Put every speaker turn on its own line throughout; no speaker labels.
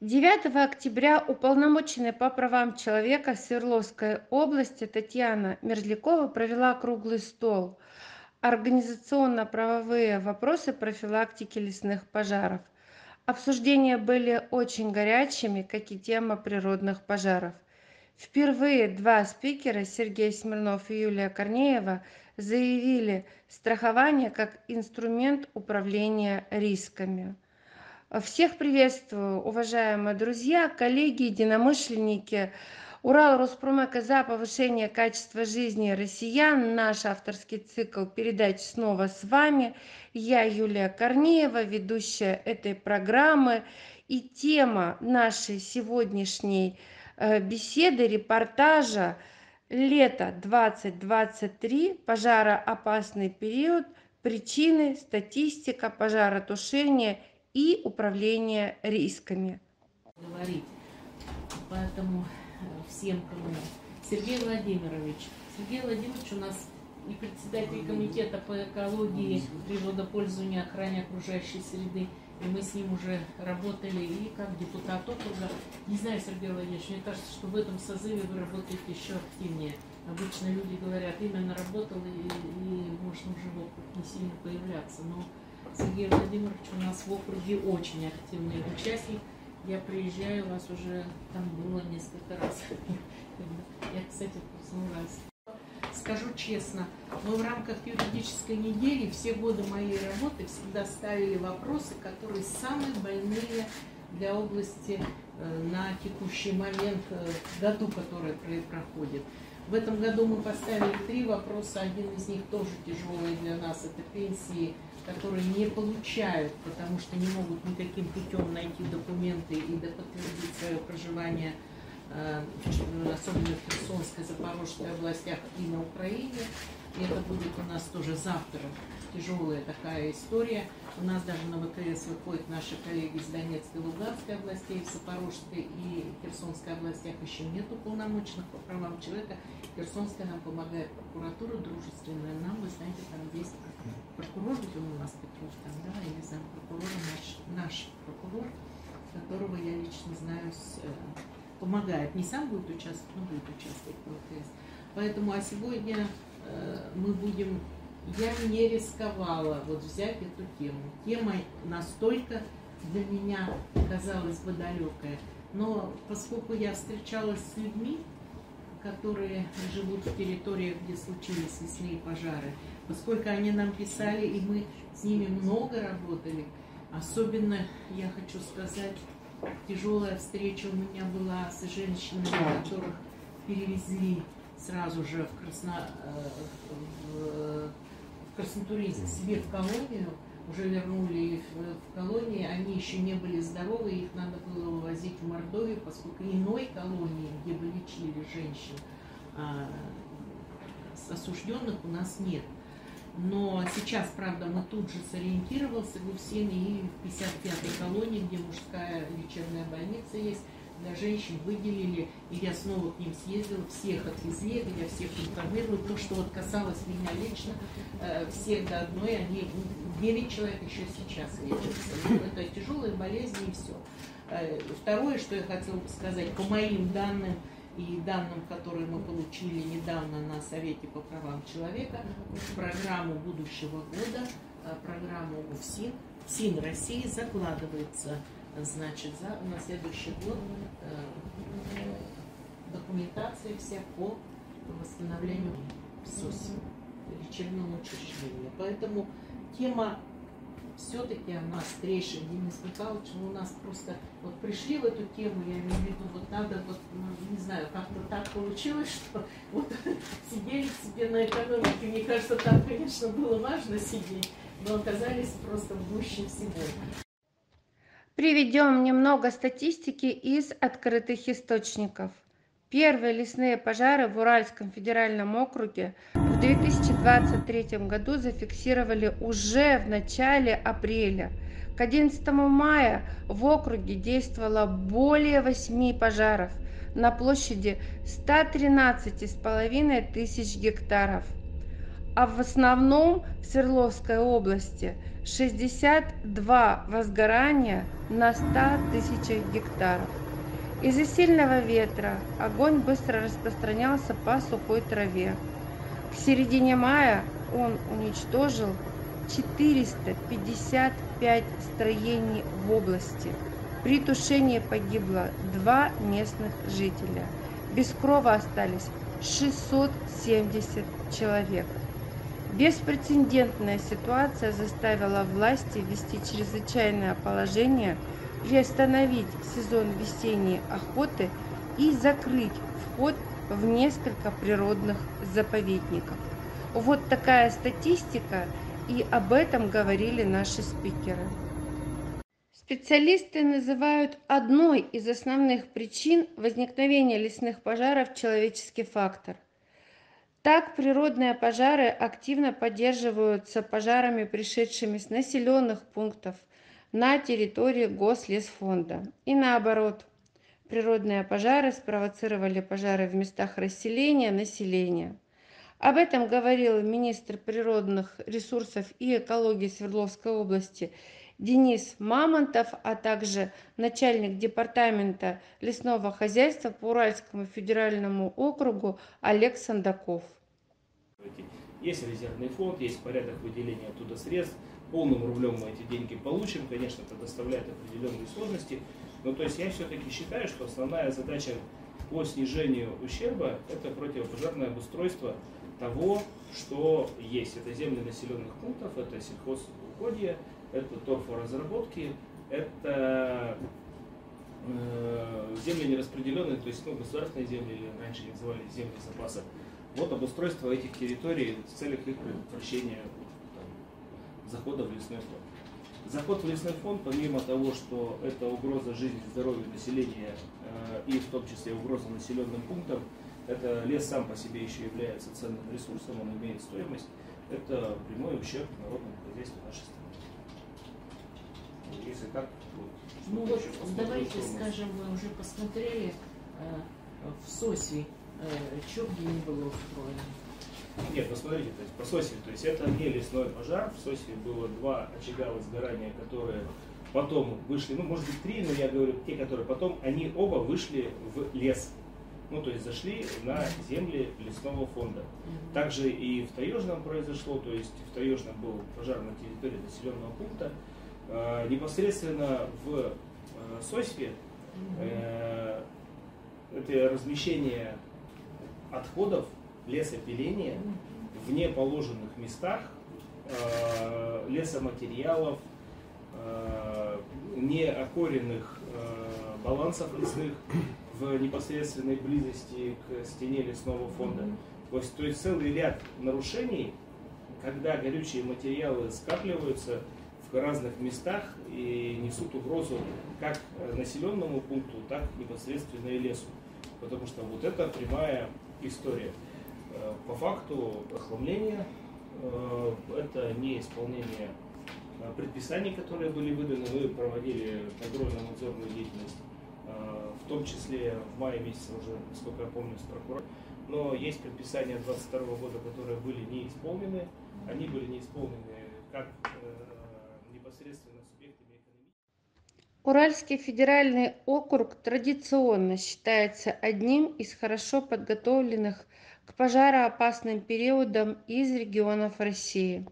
9 октября уполномоченная по правам человека Свердловской области Татьяна Мерзлякова провела круглый стол «Организационно-правовые вопросы профилактики лесных пожаров». Обсуждения были очень горячими, как и тема природных пожаров. Впервые два спикера, Сергей Смирнов и Юлия Корнеева, заявили страхование как инструмент управления рисками. Всех приветствую, уважаемые друзья, коллеги, единомышленники. Урал Роспромека за повышение качества жизни россиян. Наш авторский цикл передач снова с вами. Я Юлия Корнеева, ведущая этой программы. И тема нашей сегодняшней э, беседы, репортажа «Лето 2023. Пожароопасный период. Причины, статистика, пожаротушения – и управление рисками.
Говорить. Поэтому э, всем, кому... Сергей Владимирович. Сергей Владимирович у нас и председатель комитета по экологии, природопользованию, охране окружающей среды. И мы с ним уже работали и как депутат округа. Не знаю, Сергей Владимирович, мне кажется, что в этом созыве вы работаете еще активнее. Обычно люди говорят, именно работал и, и можно уже не сильно появляться. Но Сергей Владимирович у нас в округе очень активный участник. Я приезжаю, у вас уже там было несколько раз. Я, кстати, проснулась. Скажу честно, мы в рамках юридической недели все годы моей работы всегда ставили вопросы, которые самые больные для области э, на текущий момент э, году, который проходит. В этом году мы поставили три вопроса. Один из них тоже тяжелый для нас. Это пенсии которые не получают, потому что не могут никаким путем найти документы и подтвердить свое проживание, э, особенно в Херсонской, Запорожской областях и на Украине. И это будет у нас тоже завтра тяжелая такая история. У нас даже на ВКС выходят наши коллеги из Донецкой Луганской областей, в Запорожской и Херсонской областях еще нет уполномоченных по правам человека. Херсонская нам помогает прокуратура дружественная. Нам, вы знаете, там есть прокурор, где у нас Петров, там, да, или зампрокурора, наш, наш прокурор, которого я лично знаю, с, э, помогает. Не сам будет участвовать, но будет участвовать в ВКС. Поэтому, а сегодня э, мы будем я не рисковала вот взять эту тему. Тема настолько для меня казалась бы далекая. Но поскольку я встречалась с людьми, которые живут в территориях, где случились лесные пожары, поскольку они нам писали, и мы с ними много работали, особенно, я хочу сказать, тяжелая встреча у меня была с женщинами, которых перевезли сразу же в, Красно... Э, в Краснотурийск себе в колонию, уже вернули их в колонии, они еще не были здоровы, их надо было вывозить в Мордовию, поскольку иной колонии, где бы лечили женщин, а, осужденных у нас нет. Но сейчас, правда, мы тут же сориентировался Гусин и в 55-й колонии, где мужская лечебная больница есть, для женщин выделили, и я снова к ним съездила, всех отвезли, я всех информирую. То, что вот касалось меня лично, э, всех до одной, они 9 человек еще сейчас лечатся. Ну, это тяжелые болезни и все. Э, второе, что я хотела бы сказать, по моим данным, и данным, которые мы получили недавно на Совете по правам человека, в программу будущего года, э, программу УФСИН, СИН России закладывается значит, за, на следующий год э, документация вся по восстановлению СОС, лечебного учреждения. Поэтому тема все-таки она острейшая. Денис Михайлович, ну, у нас просто вот пришли в эту тему, я имею в виду, вот надо, вот, ну, не знаю, как-то так получилось, что вот сидели себе на экономике, мне кажется, там, конечно, было важно сидеть, но оказались просто в гуще всего.
Приведем немного статистики из открытых источников. Первые лесные пожары в Уральском федеральном округе в 2023 году зафиксировали уже в начале апреля. К 11 мая в округе действовало более 8 пожаров на площади 113,5 тысяч гектаров. а в основном в Свердловской области 62 возгорания на 100 тысячах гектаров. Из-за сильного ветра огонь быстро распространялся по сухой траве. К середине мая он уничтожил 455 строений в области. При тушении погибло два местных жителя. Без крова остались 670 человек. Беспрецедентная ситуация заставила власти ввести чрезвычайное положение, приостановить сезон весенней охоты и закрыть вход в несколько природных заповедников. Вот такая статистика, и об этом говорили наши спикеры. Специалисты называют одной из основных причин возникновения лесных пожаров человеческий фактор. Так, природные пожары активно поддерживаются пожарами, пришедшими с населенных пунктов на территории Гослесфонда. И наоборот, природные пожары спровоцировали пожары в местах расселения населения. Об этом говорил министр природных ресурсов и экологии Свердловской области Денис Мамонтов, а также начальник департамента лесного хозяйства по Уральскому федеральному округу Олег Сандаков.
Есть резервный фонд, есть порядок выделения оттуда средств. Полным рублем мы эти деньги получим. Конечно, это доставляет определенные сложности. Но то есть я все-таки считаю, что основная задача по снижению ущерба – это противопожарное обустройство того, что есть. Это земли населенных пунктов, это сельхозугодья, это торфоразработки, это э, земли нераспределенные, то есть ну, государственные земли, или раньше их называли земли запаса. Вот обустройство этих территорий в целях их предотвращения там, захода в лесной фонд. Заход в лесной фонд, помимо того, что это угроза жизни и здоровью населения э, и в том числе угроза населенным пунктам, это лес сам по себе еще является ценным ресурсом, он имеет стоимость, это прямой ущерб народному хозяйству нашей страны. Если так, вот,
Ну вот давайте скажем, вы уже посмотрели э, в СОСи, э, что где не было устроено.
Нет, посмотрите, то есть по СОСе, то есть это не лесной пожар, в СОСе было два очага возгорания, которые потом вышли, ну может быть три, но я говорю те, которые потом, они оба вышли в лес. Ну, то есть зашли на земли лесного фонда. Также и в Таежном произошло, то есть в Таежном был пожар на территории населенного пункта. Э, непосредственно в э, Сосьпе э, это размещение отходов лесопиления в неположенных местах, лесоматериалов, неокоренных балансов лесных в непосредственной близости к стене лесного фонда. То есть, то есть целый ряд нарушений, когда горючие материалы скапливаются в разных местах и несут угрозу как населенному пункту, так непосредственно и лесу. Потому что вот это прямая история. Э, по факту охламления э, это не исполнение э, предписаний, которые были выданы. Мы проводили контрольно надзорную деятельность, в том числе в мае месяце уже, насколько я помню, с прокурором. Но есть предписания 2022 года, которые были не исполнены. Они были не исполнены как непосредственно субъектами экономики.
Уральский федеральный округ традиционно считается одним из хорошо подготовленных к пожароопасным периодам из регионов России.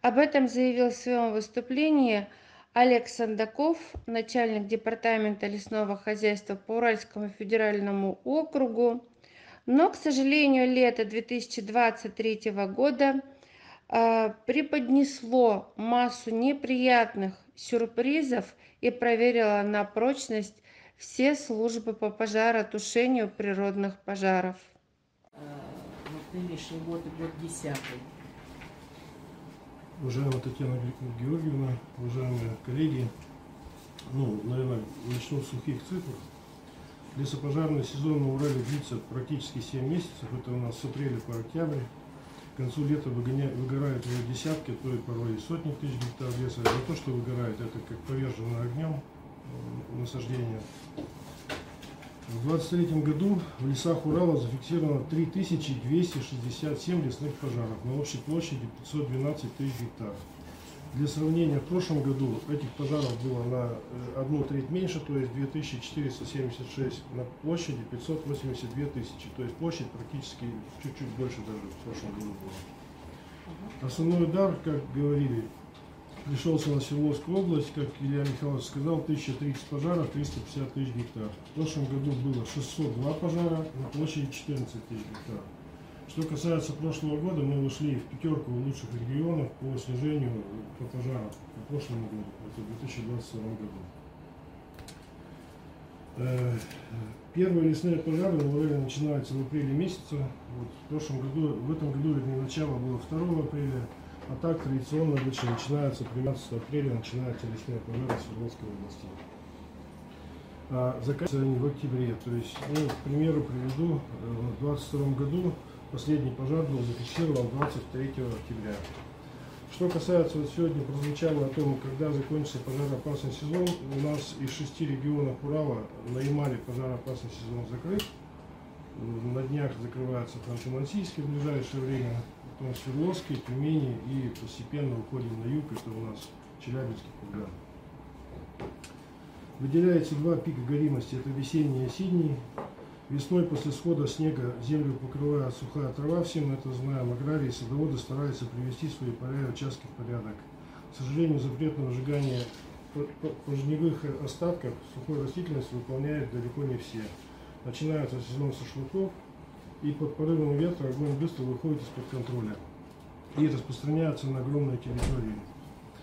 Об этом заявил в своем выступлении Олег Сандаков, начальник департамента лесного хозяйства по Уральскому федеральному округу. Но, к сожалению, лето 2023 года преподнесло массу неприятных сюрпризов и проверило на прочность все службы по пожаротушению природных пожаров
нынешний год и год десятый.
Уважаемая Татьяна Георгиевна, уважаемые коллеги, ну, наверное, начну с сухих цифр. Лесопожарный сезон на Урале длится практически 7 месяцев, это у нас с апреля по октябрь. К концу лета выгоняют, выгорают уже десятки, то и порой и сотни тысяч гектар леса. Не то, что выгорает, это как повержено огнем э, насаждение. В 2023 году в лесах Урала зафиксировано 3267 лесных пожаров на общей площади 512 тысяч гектаров. Для сравнения, в прошлом году этих пожаров было на э, одну треть меньше, то есть 2476 на площади 582 тысячи, то есть площадь практически чуть-чуть больше даже в прошлом году была. Основной удар, как говорили, пришелся на Свердловскую область, как Илья Михайлович сказал, 1030 пожаров, 350 тысяч гектар. В прошлом году было 602 пожара на площади 14 тысяч гектар. Что касается прошлого года, мы вошли в пятерку лучших регионов по снижению по пожарам по прошлому году, в 2022 году. Э, Первые лесные пожары в Урале начинаются в апреле месяце. Вот в прошлом году, в этом году вернее, начало было 2 апреля, а так традиционно обычно начинается 13 апреля начинаются лесные пожары в Свердловской области. А заканчиваются они в октябре. То есть, ну, к примеру, приведу, э, в 2022 году последний пожар был зафиксирован 23 октября. Что касается, вот сегодня прозвучало о том, когда закончится пожароопасный сезон, у нас из шести регионов Урала на Ямале пожароопасный сезон закрыт. На днях закрывается Ханты-Мансийский в ближайшее время, потом Свердловский, Тюмени и постепенно уходим на юг, это у нас Челябинский курган. Выделяется два пика горимости, это весенний и осенний. Весной после схода снега землю покрывает сухая трава, все мы это знаем. Аграрии и садоводы стараются привести свои поля и участки в порядок. К сожалению, запрет на выжигание по- по- пожневых остатков сухой растительности выполняют далеко не все. Начинается сезон шашлыков, и под порывом ветра огонь быстро выходит из-под контроля и распространяется на огромные территории.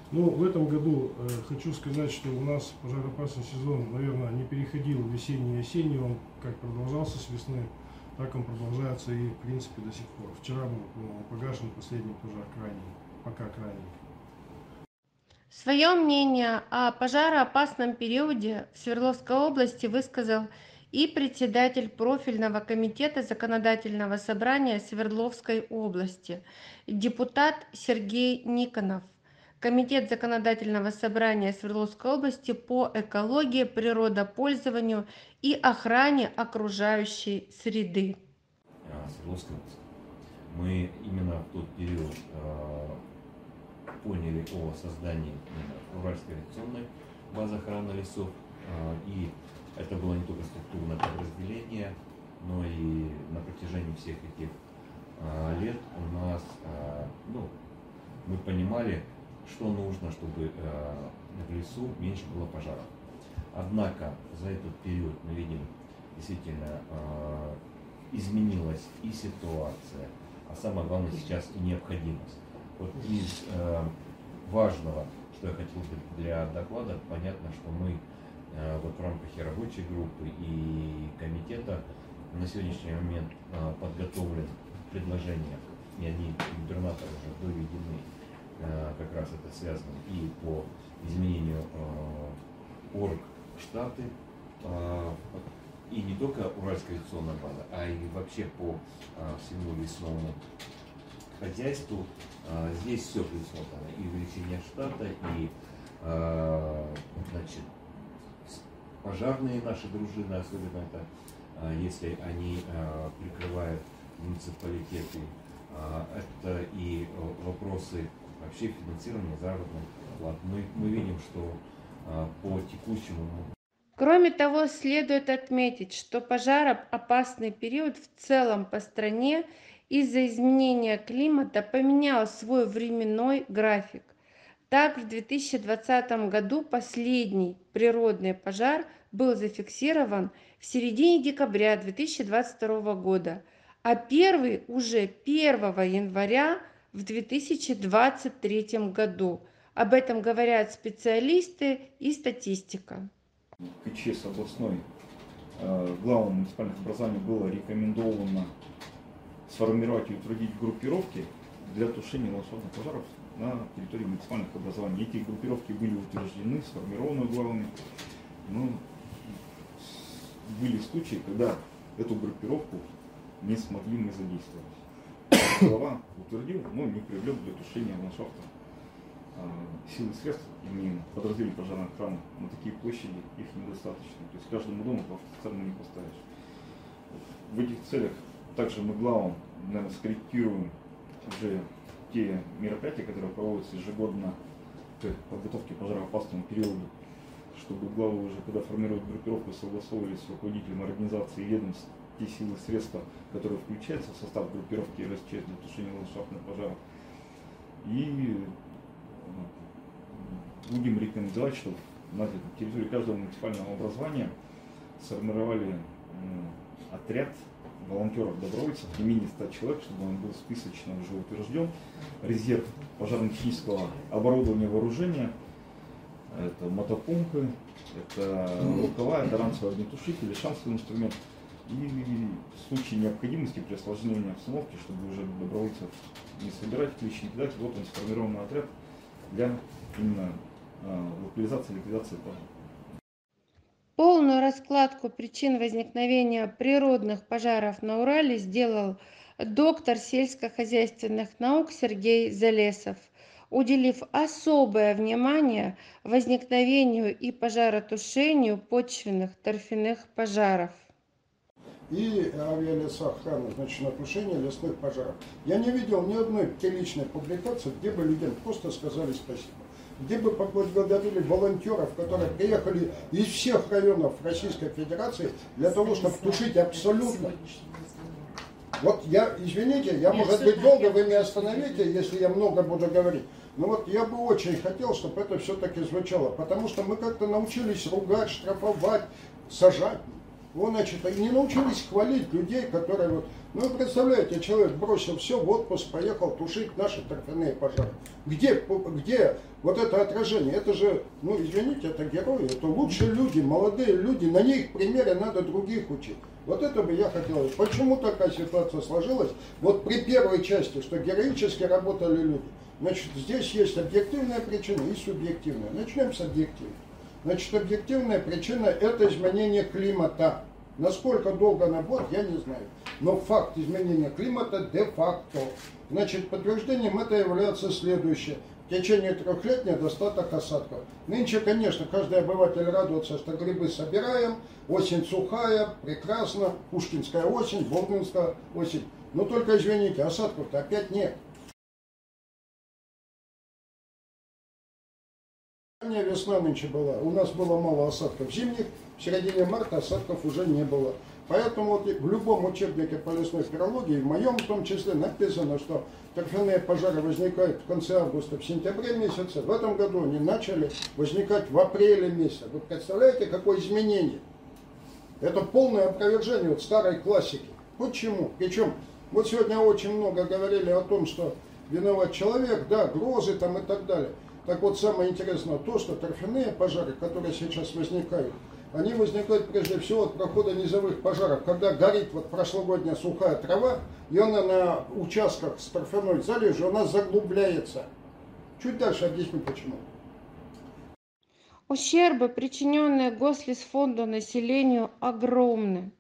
Ну, в этом году э, хочу сказать, что у нас пожароопасный сезон, наверное, не переходил в весенний и осенний, он как продолжался с весны, так он продолжается и, в принципе, до сих пор. Вчера был погашен последний пожар крайний, пока крайний.
Свое мнение о пожароопасном периоде в Свердловской области высказал и председатель профильного комитета законодательного собрания Свердловской области, депутат Сергей Никонов. Комитет законодательного собрания Свердловской области по экологии, природопользованию и охране окружающей среды.
а, Свердловской области. Мы именно в тот период а, поняли о создании Уральской авиационной базы охраны лесов. а, И это было не только структурное подразделение, но и на протяжении всех этих лет у нас, ну, мы понимали, что нужно, чтобы а, в лесу меньше было пожаров. Однако за этот период мы видим действительно а, изменилась и ситуация, а самое главное сейчас и необходимость. Вот из э, важного, что я хотел бы для доклада, понятно, что мы э, вот в рамках и рабочей группы, и комитета на сегодняшний момент э, подготовлен предложения, и они губернатору уже доведены, э, как раз это связано и по изменению э, орг штаты, э, и не только Уральская авиационная база, а и вообще по всему лесному хозяйству. Здесь все предусмотрено. И увеличение штата, и значит, пожарные наши дружины, особенно это если они прикрывают муниципалитеты, это и э, вопросы вообще финансирования заработных плат. Мы, мы видим, что а, по текущему
Кроме того, следует отметить, что пожароопасный период в целом по стране из-за изменения климата поменял свой временной график. Так, в 2020 году последний природный пожар был зафиксирован в середине декабря 2022 года, а первый уже 1 января в 2023 году. Об этом говорят специалисты и статистика.
КЧС областной э, главам муниципальных образований было рекомендовано сформировать и утвердить группировки для тушения ландшафтных пожаров на территории муниципальных образований. Эти группировки были утверждены, сформированы главами, но с- были случаи, когда эту группировку не смогли мы задействовать. Глава утвердил, но не привлек для тушения ландшафта сил и средств, имеем подразделение пожарной охраны на такие площади, их недостаточно. То есть каждому дому по офицеру не поставишь. В этих целях также мы главам, наверное, скорректируем уже те мероприятия, которые проводятся ежегодно к подготовке пожароопасному периоду, чтобы главы уже, когда формируют группировку, согласовывали с руководителем организации и ведомств те силы средства, которые включаются в состав группировки РСЧ для тушения ландшафтных пожаров. И ну, будем рекомендовать, чтобы на территории каждого муниципального образования сформировали отряд волонтеров-добровольцев, не менее 100 человек, чтобы он был списочно уже утвержден. Резерв пожарно-технического оборудования вооружения, это мотопомпы, это рукава, это ранцевые огнетушители, шансовый инструмент. И в случае необходимости при осложнении обстановки, чтобы уже добровольцев не собирать, клич не кидать, вот он сформированный отряд для именно э, локализации ликвидации пожара.
Полную раскладку причин возникновения природных пожаров на Урале сделал доктор сельскохозяйственных наук Сергей Залесов, уделив особое внимание возникновению и пожаротушению почвенных торфяных пожаров
и авиалесоохраны, значит, на тушение лесных пожаров. Я не видел ни одной приличной публикации, где бы людям просто сказали спасибо. Где бы поблагодарили волонтеров, которые приехали из всех районов Российской Федерации для того, чтобы тушить абсолютно. Вот я, извините, я, может быть, долго вы меня остановите, если я много буду говорить. Но вот я бы очень хотел, чтобы это все-таки звучало, потому что мы как-то научились ругать, штрафовать, сажать. Вот, значит, не научились хвалить людей, которые вот... Ну, представляете, человек бросил все, в отпуск поехал тушить наши торфяные пожары. Где, где вот это отражение? Это же, ну, извините, это герои, это лучшие люди, молодые люди, на них примере надо других учить. Вот это бы я хотел. Почему такая ситуация сложилась? Вот при первой части, что героически работали люди. Значит, здесь есть объективная причина и субъективная. Начнем с объективной. Значит, объективная причина – это изменение климата. Насколько долго она будет, я не знаю. Но факт изменения климата де-факто. Значит, подтверждением это является следующее. В течение трех лет недостаток осадков. Нынче, конечно, каждый обыватель радуется, что грибы собираем, осень сухая, прекрасно, Пушкинская осень, Бординская осень. Но только, извините, осадков-то опять нет. Ранняя весна нынче была. У нас было мало осадков зимних, в середине марта осадков уже не было. Поэтому вот в любом учебнике по лесной спирологии, в моем в том числе, написано, что торфяные пожары возникают в конце августа, в сентябре месяце. В этом году они начали возникать в апреле месяце. Вы представляете, какое изменение? Это полное опровержение вот старой классики. Почему? Причем, вот сегодня очень много говорили о том, что виноват человек, да, грозы там и так далее. Так вот, самое интересное то, что торфяные пожары, которые сейчас возникают, они возникают прежде всего от прохода низовых пожаров. Когда горит вот прошлогодняя сухая трава, и она на участках с торфяной залежью, она заглубляется. Чуть дальше объясню почему.
Ущербы, причиненные Гослесфонду населению, огромны.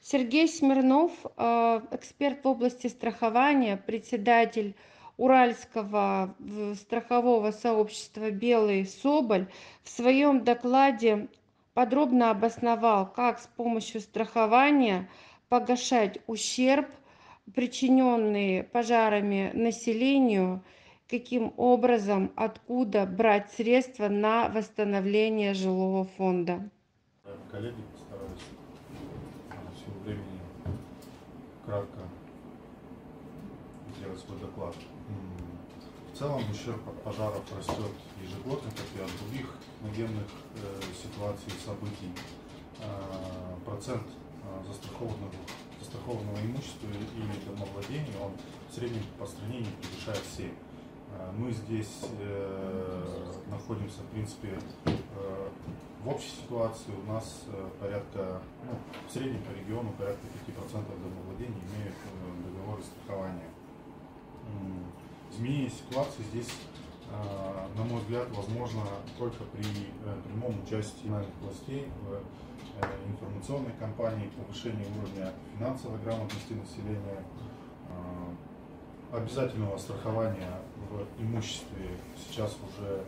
Сергей Смирнов, э, эксперт в области страхования, председатель Уральского страхового сообщества «Белый Соболь» в своем докладе подробно обосновал, как с помощью страхования погашать ущерб, причиненный пожарами населению, каким образом, откуда брать средства на восстановление жилого фонда.
Коллеги постараюсь всего времени кратко сделать свой доклад. В целом ущерб от пожаров растет ежегодно, как и от других военных э, ситуаций и событий. Э, процент э, застрахованного, застрахованного имущества или домовладения, он в среднем по стране не превышает 7. Э, мы здесь э, находимся, в принципе, э, в общей ситуации у нас э, порядка, ну, в среднем по региону порядка 5% домовладений имеют э, договоры страхования изменение ситуации здесь, а, на мой взгляд, возможно только при э, прямом участии властей в э, информационной кампании, повышении уровня финансовой грамотности населения, а, обязательного страхования в имуществе сейчас уже,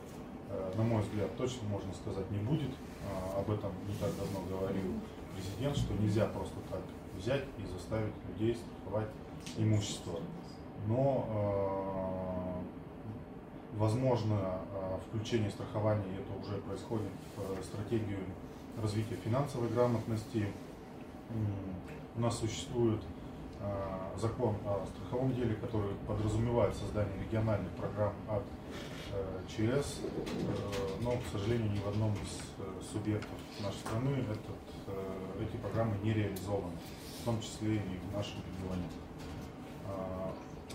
э, на мой взгляд, точно можно сказать не будет. А, об этом не так давно говорил президент, что нельзя просто так взять и заставить людей страховать имущество. Но э, возможно э, включение страхования, это уже происходит в стратегию развития финансовой грамотности. У нас существует э, закон о страховом деле, который подразумевает создание региональных программ от ЧС, но, к сожалению, ни в одном из субъектов нашей страны этот, эти программы не реализованы, в том числе и в нашем регионе.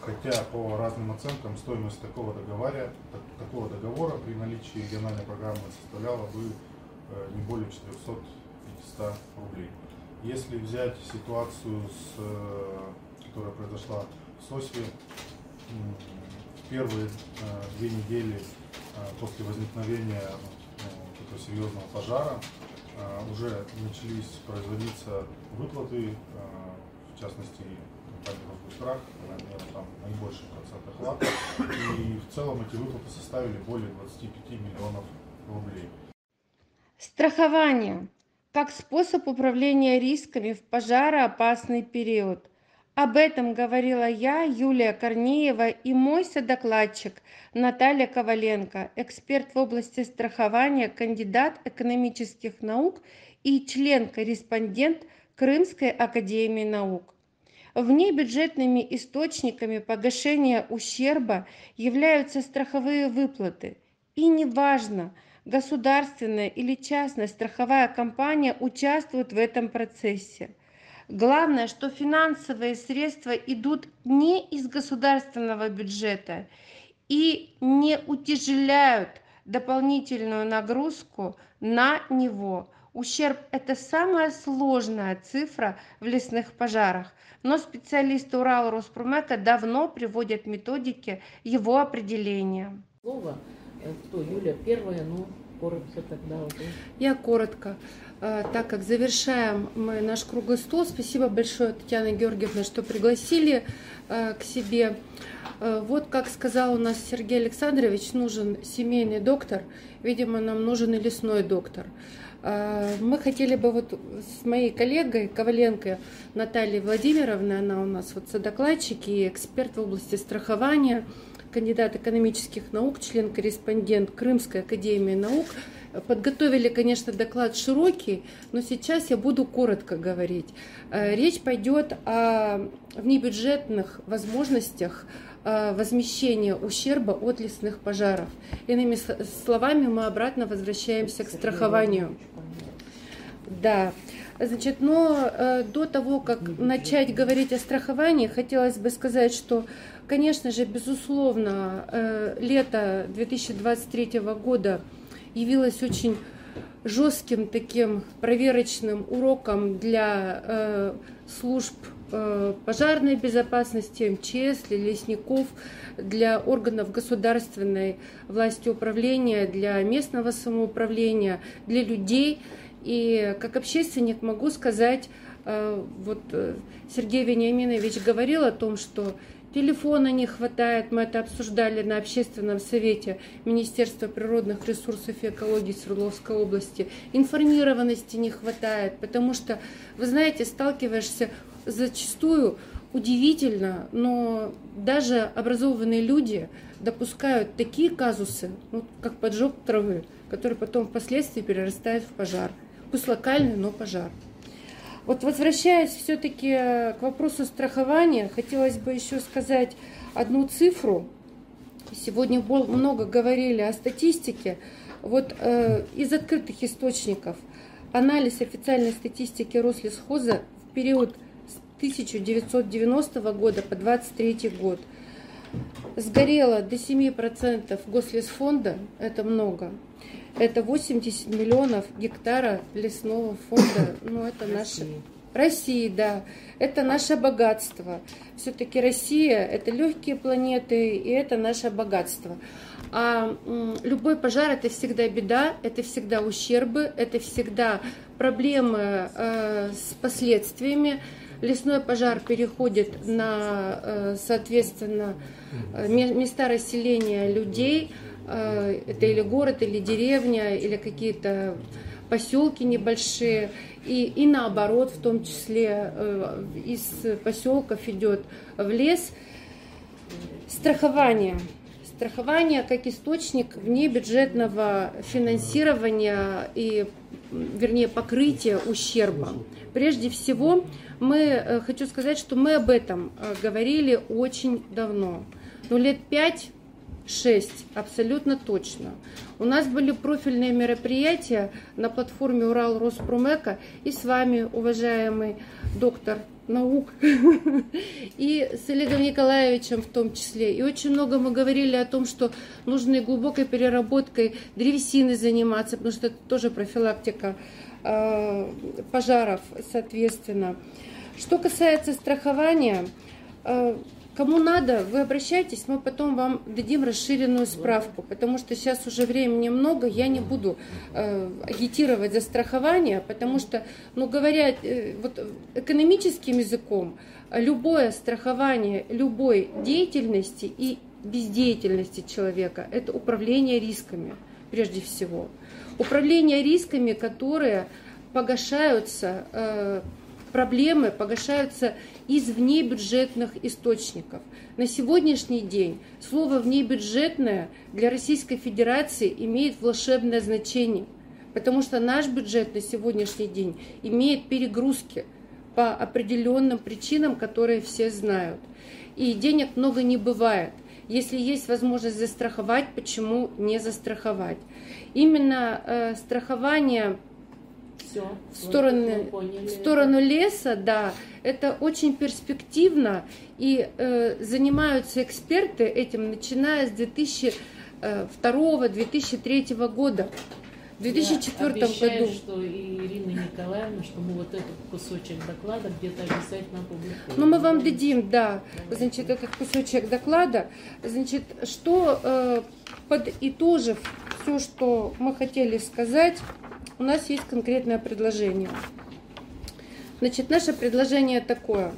Хотя по разным оценкам стоимость такого договора, такого договора при наличии региональной программы составляла бы э, не более 400-500 рублей. Если взять ситуацию, с, э, которая произошла в СОСе, в первые э, две недели после возникновения ну, этого серьезного пожара уже начались производиться выплаты, в частности, компании Росгострах, наверное, там наибольший процент охвата. И в целом эти выплаты составили более 25 миллионов рублей.
Страхование как способ управления рисками в пожароопасный период. Об этом говорила я, Юлия Корнеева, и мой содокладчик Наталья Коваленко, эксперт в области страхования, кандидат экономических наук и член-корреспондент Крымской академии наук. Внебюджетными источниками погашения ущерба являются страховые выплаты. И неважно, государственная или частная страховая компания участвует в этом процессе. Главное, что финансовые средства идут не из государственного бюджета и не утяжеляют дополнительную нагрузку на него. Ущерб – это самая сложная цифра в лесных пожарах – но специалисты Урал Роспромека давно приводят методики его определения.
Слово, э, кто, Юля, первая, ну, коротко тогда уже.
Я коротко. Э, так как завершаем мы наш круглый стол, спасибо большое, Татьяна Георгиевна, что пригласили э, к себе. Вот как сказал у нас Сергей Александрович, нужен семейный доктор, видимо, нам нужен и лесной доктор. А, мы хотели бы вот с моей коллегой Коваленко Натальей Владимировной, она у нас вот содокладчик и эксперт в области страхования, кандидат экономических наук, член-корреспондент Крымской академии наук, Подготовили, конечно, доклад широкий, но сейчас я буду коротко говорить. А, речь пойдет о внебюджетных возможностях а, возмещения ущерба от лесных пожаров. Иными словами, мы обратно возвращаемся к страхованию. Да. Значит, но э, до того, как начать говорить о страховании, хотелось бы сказать, что, конечно же, безусловно, э, лето 2023 года явилось очень жестким таким проверочным уроком для э, служб э, пожарной безопасности, МЧС, для лесников, для органов государственной власти управления, для местного самоуправления, для людей – и как общественник могу сказать, э, вот э, Сергей Вениаминович говорил о том, что телефона не хватает, мы это обсуждали на общественном совете Министерства природных ресурсов и экологии Свердловской области, информированности не хватает, потому что, вы знаете, сталкиваешься зачастую удивительно, но даже образованные люди допускают такие казусы, ну, как поджог травы, который потом впоследствии перерастает в пожар пусть локальный, но пожар. Вот возвращаясь все-таки к вопросу страхования, хотелось бы еще сказать одну цифру. Сегодня много говорили о статистике. Вот э, из открытых источников анализ официальной статистики Рослесхоза в период 1990 года по 2023 год сгорело до 7% гослесфонда, это много, это 80 миллионов гектара лесного фонда. Ну, это наше... России, да. Это наше богатство. Все-таки Россия – это легкие планеты, и это наше богатство. А любой пожар – это всегда беда, это всегда ущербы, это всегда проблемы э, с последствиями. Лесной пожар переходит на, э, соответственно, э, места расселения людей, э, это или город, или деревня, или какие-то поселки небольшие, и, и наоборот, в том числе из поселков идет в лес. Страхование. Страхование как источник внебюджетного финансирования и, вернее, покрытия ущерба. Прежде всего, мы, э, хочу сказать, что мы об этом э, говорили очень давно. Ну, лет пять 6, абсолютно точно. У нас были профильные мероприятия на платформе Урал Роспромека и с вами, уважаемый доктор наук, и с Олегом Николаевичем в том числе. И очень много мы говорили о том, что нужно глубокой переработкой древесины заниматься, потому что это тоже профилактика пожаров, соответственно. Что касается страхования, э, Кому надо, вы обращайтесь, мы потом вам дадим расширенную справку, потому что сейчас уже времени много, я не буду э, агитировать за страхование, потому что, ну говоря э, вот, экономическим языком, любое страхование любой деятельности и бездеятельности человека – это управление рисками, прежде всего. Управление рисками, которые погашаются э, проблемы погашаются из внебюджетных источников. На сегодняшний день слово «внебюджетное» для Российской Федерации имеет волшебное значение, потому что наш бюджет на сегодняшний день имеет перегрузки по определенным причинам, которые все знают. И денег много не бывает. Если есть возможность застраховать, почему не застраховать? Именно э, страхование
все.
В сторону, в сторону леса, да, это очень перспективно, и э, занимаются эксперты этим, начиная с 2002-2003 э, года. В 2004
Я обещаю,
году.
что и Ирина Николаевна, что мы вот этот кусочек доклада где-то обязательно опубликуем.
Ну, мы вам дадим, да, значит, этот кусочек доклада. Значит, что, э, подытожив все, что мы хотели сказать, у нас есть конкретное предложение. Значит, наше предложение такое.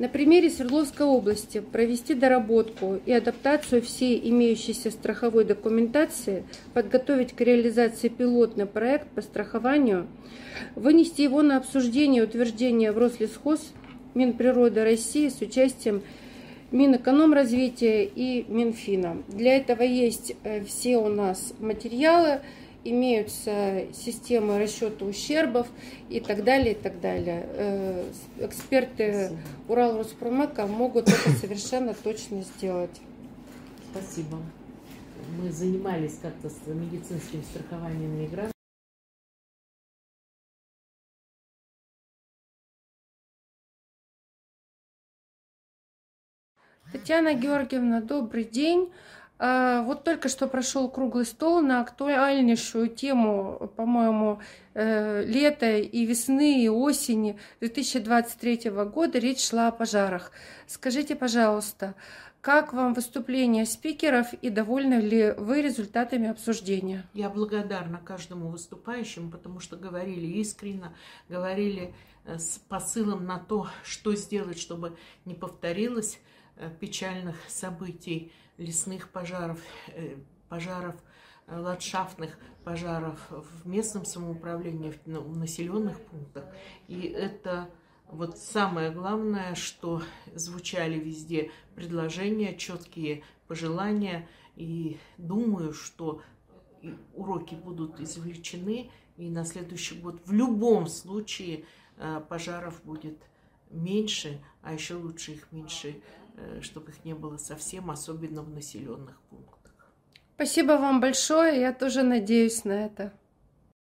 На примере Свердловской области провести доработку и адаптацию всей имеющейся страховой документации, подготовить к реализации пилотный проект по страхованию, вынести его на обсуждение и утверждение в Рослесхоз Минприроды России с участием Минэкономразвития и Минфина. Для этого есть э, все у нас материалы, имеются системы расчета ущербов и так далее, и так далее. Э, эксперты Урал Роспромека могут это совершенно точно сделать.
Спасибо. Мы занимались как-то с медицинским страхованием мигрантов.
Татьяна Георгиевна, добрый день. А, вот только что прошел круглый стол на актуальнейшую тему, по-моему, э, лета и весны, и осени 2023 года. Речь шла о пожарах. Скажите, пожалуйста, как вам выступление спикеров и довольны ли вы результатами обсуждения?
Я благодарна каждому выступающему, потому что говорили искренне, говорили э, с посылом на то, что сделать, чтобы не повторилось э, печальных событий лесных пожаров, э, пожаров э, ландшафтных пожаров в местном самоуправлении, в населенных пунктах. И это вот самое главное, что звучали везде предложения, четкие пожелания. И думаю, что уроки будут извлечены, и на следующий год в любом случае э, пожаров будет меньше, а еще лучше их меньше чтобы их не было совсем, особенно в населенных пунктах.
Спасибо вам большое, я тоже надеюсь на это.